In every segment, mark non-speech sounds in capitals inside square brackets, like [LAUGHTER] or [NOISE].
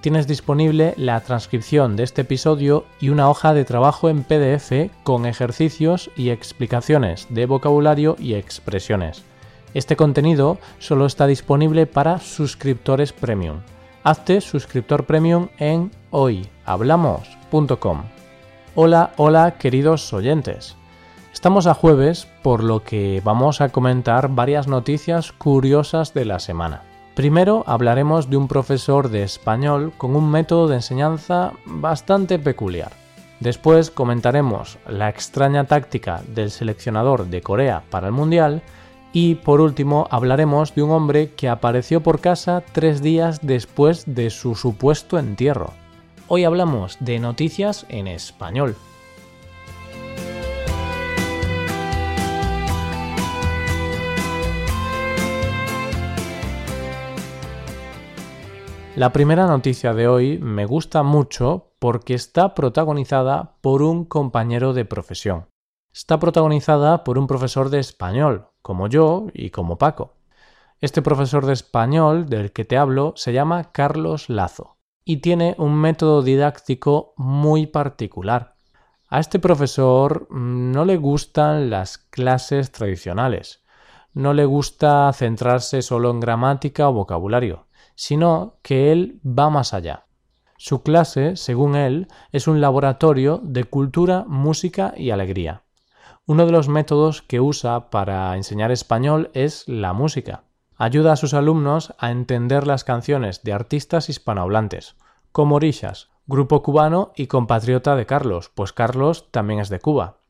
Tienes disponible la transcripción de este episodio y una hoja de trabajo en PDF con ejercicios y explicaciones de vocabulario y expresiones. Este contenido solo está disponible para suscriptores premium hazte suscriptor premium en hoyhablamos.com. Hola, hola queridos oyentes. Estamos a jueves, por lo que vamos a comentar varias noticias curiosas de la semana. Primero hablaremos de un profesor de español con un método de enseñanza bastante peculiar. Después comentaremos la extraña táctica del seleccionador de Corea para el Mundial y por último hablaremos de un hombre que apareció por casa tres días después de su supuesto entierro. Hoy hablamos de noticias en español. La primera noticia de hoy me gusta mucho porque está protagonizada por un compañero de profesión. Está protagonizada por un profesor de español, como yo y como Paco. Este profesor de español del que te hablo se llama Carlos Lazo y tiene un método didáctico muy particular. A este profesor mm, no le gustan las clases tradicionales, no le gusta centrarse solo en gramática o vocabulario, sino que él va más allá. Su clase, según él, es un laboratorio de cultura, música y alegría. Uno de los métodos que usa para enseñar español es la música. Ayuda a sus alumnos a entender las canciones de artistas hispanohablantes, como Orishas, grupo cubano y compatriota de Carlos, pues Carlos también es de Cuba.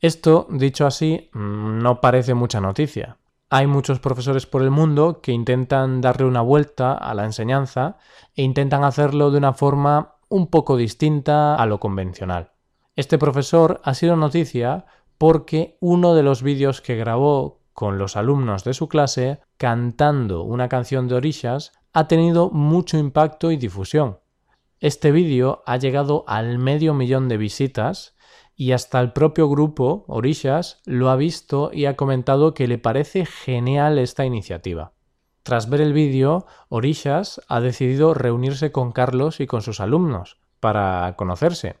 Esto, dicho así, mm, no parece mucha noticia. Hay muchos profesores por el mundo que intentan darle una vuelta a la enseñanza e intentan hacerlo de una forma un poco distinta a lo convencional. Este profesor ha sido noticia porque uno de los vídeos que grabó con los alumnos de su clase cantando una canción de Orishas ha tenido mucho impacto y difusión. Este vídeo ha llegado al medio millón de visitas y hasta el propio grupo Orishas lo ha visto y ha comentado que le parece genial esta iniciativa. Tras ver el vídeo, Orishas ha decidido reunirse con Carlos y con sus alumnos para conocerse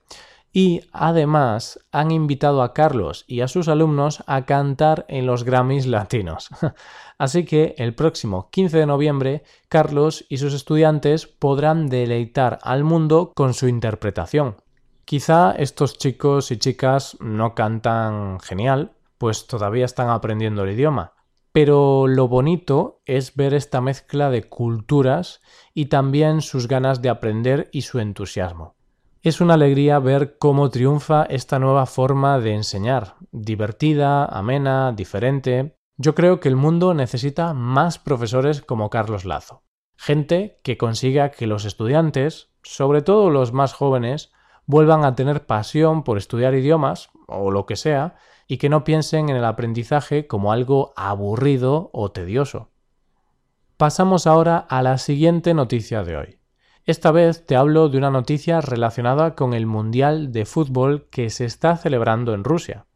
y además han invitado a Carlos y a sus alumnos a cantar en los Grammys latinos. [LAUGHS] Así que el próximo 15 de noviembre Carlos y sus estudiantes podrán deleitar al mundo con su interpretación. Quizá estos chicos y chicas no cantan genial, pues todavía están aprendiendo el idioma, pero lo bonito es ver esta mezcla de culturas y también sus ganas de aprender y su entusiasmo. Es una alegría ver cómo triunfa esta nueva forma de enseñar, divertida, amena, diferente. Yo creo que el mundo necesita más profesores como Carlos Lazo. Gente que consiga que los estudiantes, sobre todo los más jóvenes, vuelvan a tener pasión por estudiar idiomas, o lo que sea, y que no piensen en el aprendizaje como algo aburrido o tedioso. Pasamos ahora a la siguiente noticia de hoy. Esta vez te hablo de una noticia relacionada con el Mundial de Fútbol que se está celebrando en Rusia.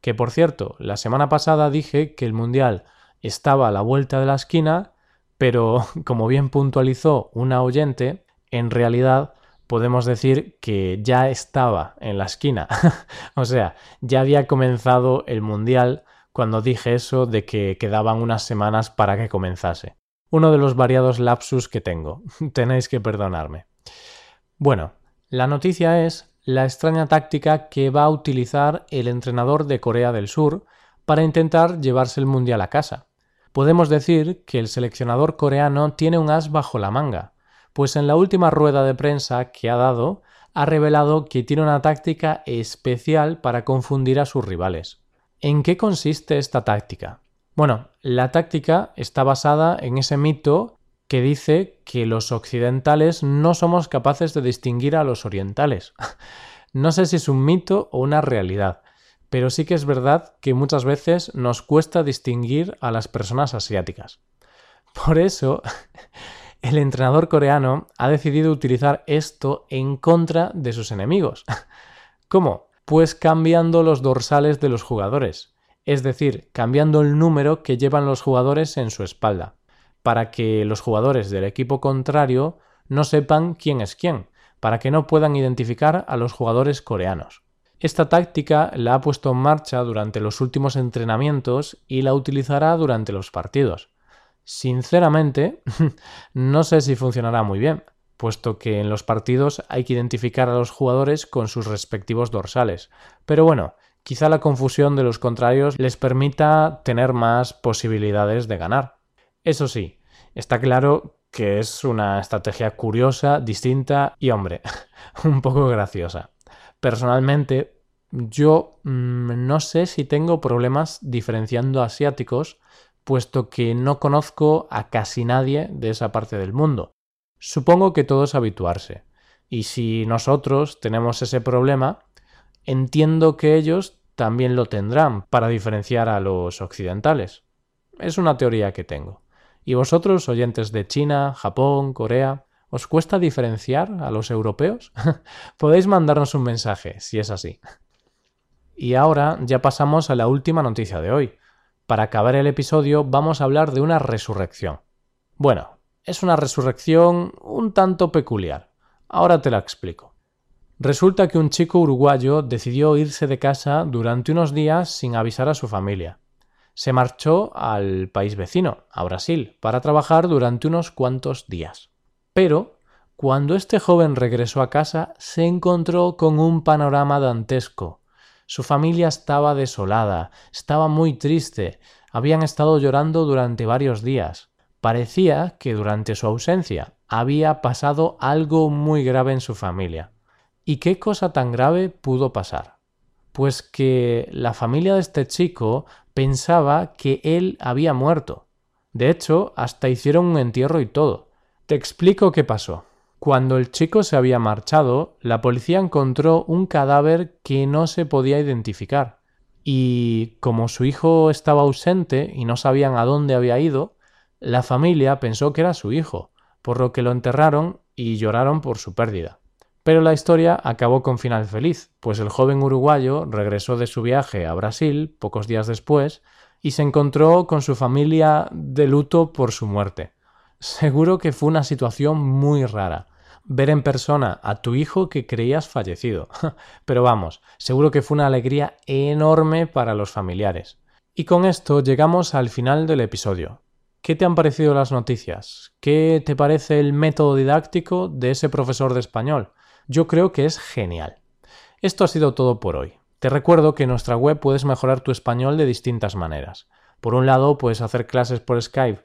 Que por cierto, la semana pasada dije que el Mundial estaba a la vuelta de la esquina, pero [LAUGHS] como bien puntualizó una oyente, en realidad podemos decir que ya estaba en la esquina. [LAUGHS] o sea, ya había comenzado el Mundial cuando dije eso de que quedaban unas semanas para que comenzase uno de los variados lapsus que tengo. [LAUGHS] Tenéis que perdonarme. Bueno, la noticia es la extraña táctica que va a utilizar el entrenador de Corea del Sur para intentar llevarse el Mundial a casa. Podemos decir que el seleccionador coreano tiene un as bajo la manga, pues en la última rueda de prensa que ha dado ha revelado que tiene una táctica especial para confundir a sus rivales. ¿En qué consiste esta táctica? Bueno, la táctica está basada en ese mito que dice que los occidentales no somos capaces de distinguir a los orientales. [LAUGHS] no sé si es un mito o una realidad, pero sí que es verdad que muchas veces nos cuesta distinguir a las personas asiáticas. Por eso, [LAUGHS] el entrenador coreano ha decidido utilizar esto en contra de sus enemigos. [LAUGHS] ¿Cómo? Pues cambiando los dorsales de los jugadores, es decir, cambiando el número que llevan los jugadores en su espalda para que los jugadores del equipo contrario no sepan quién es quién, para que no puedan identificar a los jugadores coreanos. Esta táctica la ha puesto en marcha durante los últimos entrenamientos y la utilizará durante los partidos. Sinceramente, [LAUGHS] no sé si funcionará muy bien, puesto que en los partidos hay que identificar a los jugadores con sus respectivos dorsales. Pero bueno, quizá la confusión de los contrarios les permita tener más posibilidades de ganar. Eso sí, Está claro que es una estrategia curiosa, distinta y, hombre, [LAUGHS] un poco graciosa. Personalmente, yo mm, no sé si tengo problemas diferenciando asiáticos, puesto que no conozco a casi nadie de esa parte del mundo. Supongo que todo es habituarse. Y si nosotros tenemos ese problema, entiendo que ellos también lo tendrán para diferenciar a los occidentales. Es una teoría que tengo. ¿Y vosotros, oyentes de China, Japón, Corea, os cuesta diferenciar a los europeos? [LAUGHS] Podéis mandarnos un mensaje, si es así. Y ahora ya pasamos a la última noticia de hoy. Para acabar el episodio vamos a hablar de una resurrección. Bueno, es una resurrección un tanto peculiar. Ahora te la explico. Resulta que un chico uruguayo decidió irse de casa durante unos días sin avisar a su familia se marchó al país vecino, a Brasil, para trabajar durante unos cuantos días. Pero, cuando este joven regresó a casa, se encontró con un panorama dantesco. Su familia estaba desolada, estaba muy triste, habían estado llorando durante varios días. Parecía que durante su ausencia había pasado algo muy grave en su familia. ¿Y qué cosa tan grave pudo pasar? Pues que la familia de este chico pensaba que él había muerto. De hecho, hasta hicieron un entierro y todo. Te explico qué pasó. Cuando el chico se había marchado, la policía encontró un cadáver que no se podía identificar. Y como su hijo estaba ausente y no sabían a dónde había ido, la familia pensó que era su hijo, por lo que lo enterraron y lloraron por su pérdida. Pero la historia acabó con final feliz, pues el joven uruguayo regresó de su viaje a Brasil pocos días después y se encontró con su familia de luto por su muerte. Seguro que fue una situación muy rara. Ver en persona a tu hijo que creías fallecido. [LAUGHS] Pero vamos, seguro que fue una alegría enorme para los familiares. Y con esto llegamos al final del episodio. ¿Qué te han parecido las noticias? ¿Qué te parece el método didáctico de ese profesor de español? yo creo que es genial. Esto ha sido todo por hoy. Te recuerdo que en nuestra web puedes mejorar tu español de distintas maneras. Por un lado, puedes hacer clases por Skype